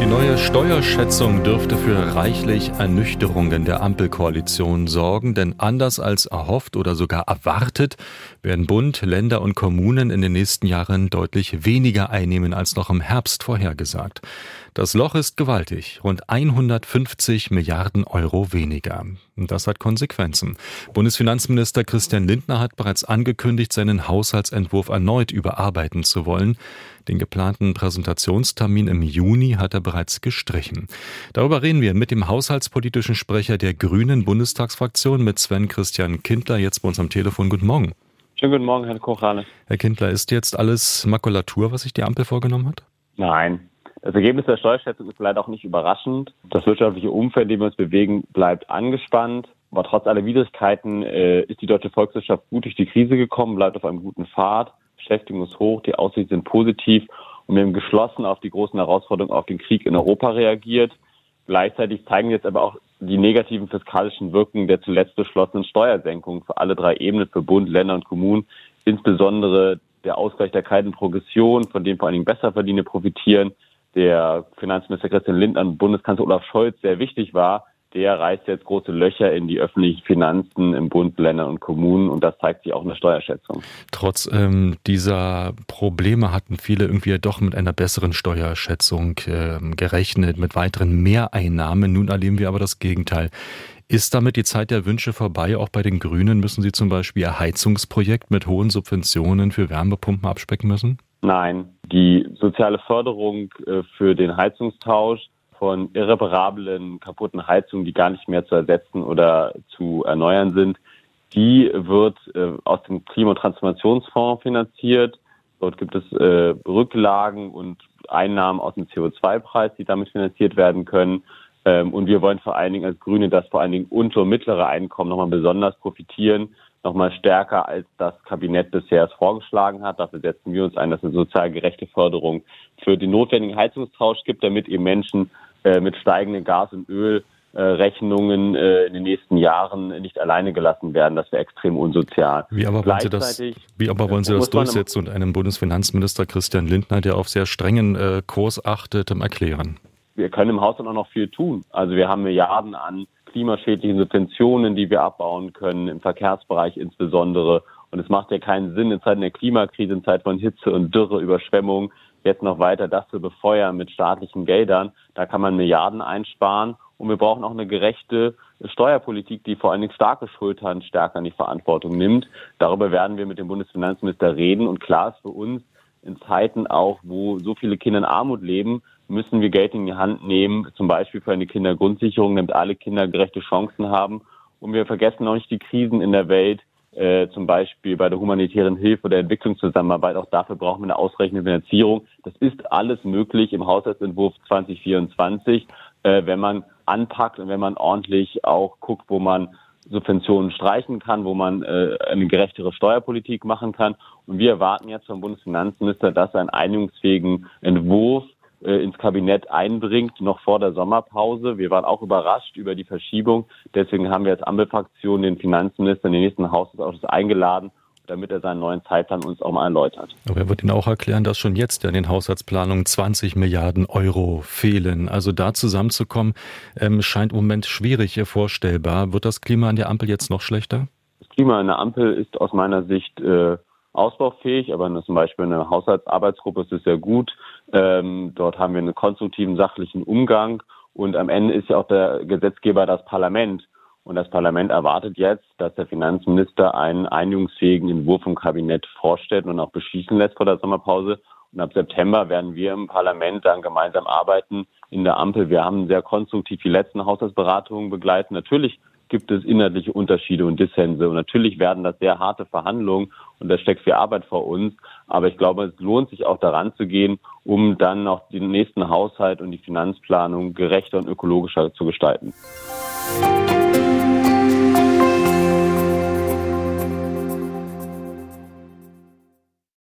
Die neue Steuerschätzung dürfte für reichlich Ernüchterungen der Ampelkoalition sorgen, denn anders als erhofft oder sogar erwartet werden Bund, Länder und Kommunen in den nächsten Jahren deutlich weniger einnehmen als noch im Herbst vorhergesagt. Das Loch ist gewaltig, rund 150 Milliarden Euro weniger. Und das hat Konsequenzen. Bundesfinanzminister Christian Lindner hat bereits angekündigt, seinen Haushaltsentwurf erneut überarbeiten zu wollen. Den geplanten Präsentationstermin im Juni hat er bereits gestrichen. Darüber reden wir mit dem haushaltspolitischen Sprecher der Grünen Bundestagsfraktion, mit Sven Christian Kindler, jetzt bei uns am Telefon. Guten Morgen. Schönen guten Morgen, Herr Kochrane. Herr Kindler, ist jetzt alles Makulatur, was sich die Ampel vorgenommen hat? Nein, das Ergebnis der Steuerschätzung ist leider auch nicht überraschend. Das wirtschaftliche Umfeld, in dem wir uns bewegen, bleibt angespannt. Aber trotz aller Widrigkeiten äh, ist die deutsche Volkswirtschaft gut durch die Krise gekommen, bleibt auf einem guten Pfad. Beschäftigung ist hoch, die Aussichten sind positiv und wir haben geschlossen auf die großen Herausforderungen, auf den Krieg in Europa reagiert. Gleichzeitig zeigen jetzt aber auch die negativen fiskalischen Wirkungen der zuletzt beschlossenen Steuersenkung für alle drei Ebenen, für Bund, Länder und Kommunen, insbesondere der Ausgleich der kalten Progression, von dem vor allen Dingen Besserverdiener profitieren, der Finanzminister Christian Lindner und Bundeskanzler Olaf Scholz sehr wichtig war, der reißt jetzt große Löcher in die öffentlichen Finanzen im Bund, Ländern und Kommunen und das zeigt sich auch in der Steuerschätzung. Trotz ähm, dieser Probleme hatten viele irgendwie doch mit einer besseren Steuerschätzung äh, gerechnet, mit weiteren Mehreinnahmen. Nun erleben wir aber das Gegenteil. Ist damit die Zeit der Wünsche vorbei? Auch bei den Grünen müssen Sie zum Beispiel Ihr Heizungsprojekt mit hohen Subventionen für Wärmepumpen abspecken müssen? Nein, die soziale Förderung äh, für den Heizungstausch von irreparablen, kaputten Heizungen, die gar nicht mehr zu ersetzen oder zu erneuern sind, die wird äh, aus dem Klimatransformationsfonds finanziert. Dort gibt es äh, Rücklagen und Einnahmen aus dem CO2-Preis, die damit finanziert werden können. Ähm, und wir wollen vor allen Dingen als Grüne, dass vor allen Dingen unter- und mittlere Einkommen nochmal besonders profitieren nochmal stärker als das Kabinett bisher es vorgeschlagen hat. Dafür setzen wir uns ein, dass es eine sozial gerechte Förderung für den notwendigen Heizungstausch gibt, damit eben Menschen äh, mit steigenden Gas- und Ölrechnungen äh, in den nächsten Jahren nicht alleine gelassen werden. Das wäre extrem unsozial. Wie aber wollen Sie das, wie aber wollen Sie das durchsetzen und einem Bundesfinanzminister Christian Lindner, der auf sehr strengen äh, Kurs achtet, erklären? Wir können im Haushalt auch noch viel tun. Also wir haben Milliarden an klimaschädlichen Subventionen, die wir abbauen können, im Verkehrsbereich insbesondere. Und es macht ja keinen Sinn, in Zeiten der Klimakrise, in Zeiten von Hitze und Dürre, Überschwemmung, jetzt noch weiter das zu befeuern mit staatlichen Geldern. Da kann man Milliarden einsparen. Und wir brauchen auch eine gerechte Steuerpolitik, die vor allen Dingen starke Schultern stärker in die Verantwortung nimmt. Darüber werden wir mit dem Bundesfinanzminister reden. Und klar ist für uns, in Zeiten auch, wo so viele Kinder in Armut leben, müssen wir Geld in die Hand nehmen, zum Beispiel für eine Kindergrundsicherung, damit alle Kinder gerechte Chancen haben. Und wir vergessen noch nicht die Krisen in der Welt, äh, zum Beispiel bei der humanitären Hilfe oder Entwicklungszusammenarbeit. Auch dafür brauchen wir eine ausreichende Finanzierung. Das ist alles möglich im Haushaltsentwurf 2024, äh, wenn man anpackt und wenn man ordentlich auch guckt, wo man Subventionen streichen kann, wo man äh, eine gerechtere Steuerpolitik machen kann. Und wir erwarten jetzt vom Bundesfinanzminister, dass er einen einigungsfähigen Entwurf ins Kabinett einbringt, noch vor der Sommerpause. Wir waren auch überrascht über die Verschiebung. Deswegen haben wir als Ampelfraktion den Finanzminister in den nächsten Haushaltsausschuss eingeladen, damit er seinen neuen Zeitplan uns auch mal erläutert. Aber er wird Ihnen auch erklären, dass schon jetzt in den Haushaltsplanungen 20 Milliarden Euro fehlen. Also da zusammenzukommen, ähm, scheint im Moment schwierig vorstellbar. Wird das Klima an der Ampel jetzt noch schlechter? Das Klima an der Ampel ist aus meiner Sicht äh, ausbaufähig, aber zum Beispiel eine Haushaltsarbeitsgruppe ist es sehr gut. Ähm, dort haben wir einen konstruktiven, sachlichen Umgang und am Ende ist ja auch der Gesetzgeber das Parlament. Und das Parlament erwartet jetzt, dass der Finanzminister einen einigungsfähigen Entwurf vom Kabinett vorstellt und auch beschließen lässt vor der Sommerpause. Und ab September werden wir im Parlament dann gemeinsam arbeiten in der Ampel. Wir haben sehr konstruktiv die letzten Haushaltsberatungen begleitet. Natürlich gibt es inhaltliche Unterschiede und Dissense. Und natürlich werden das sehr harte Verhandlungen und da steckt viel Arbeit vor uns. Aber ich glaube, es lohnt sich auch daran zu gehen, um dann noch den nächsten Haushalt und die Finanzplanung gerechter und ökologischer zu gestalten. Musik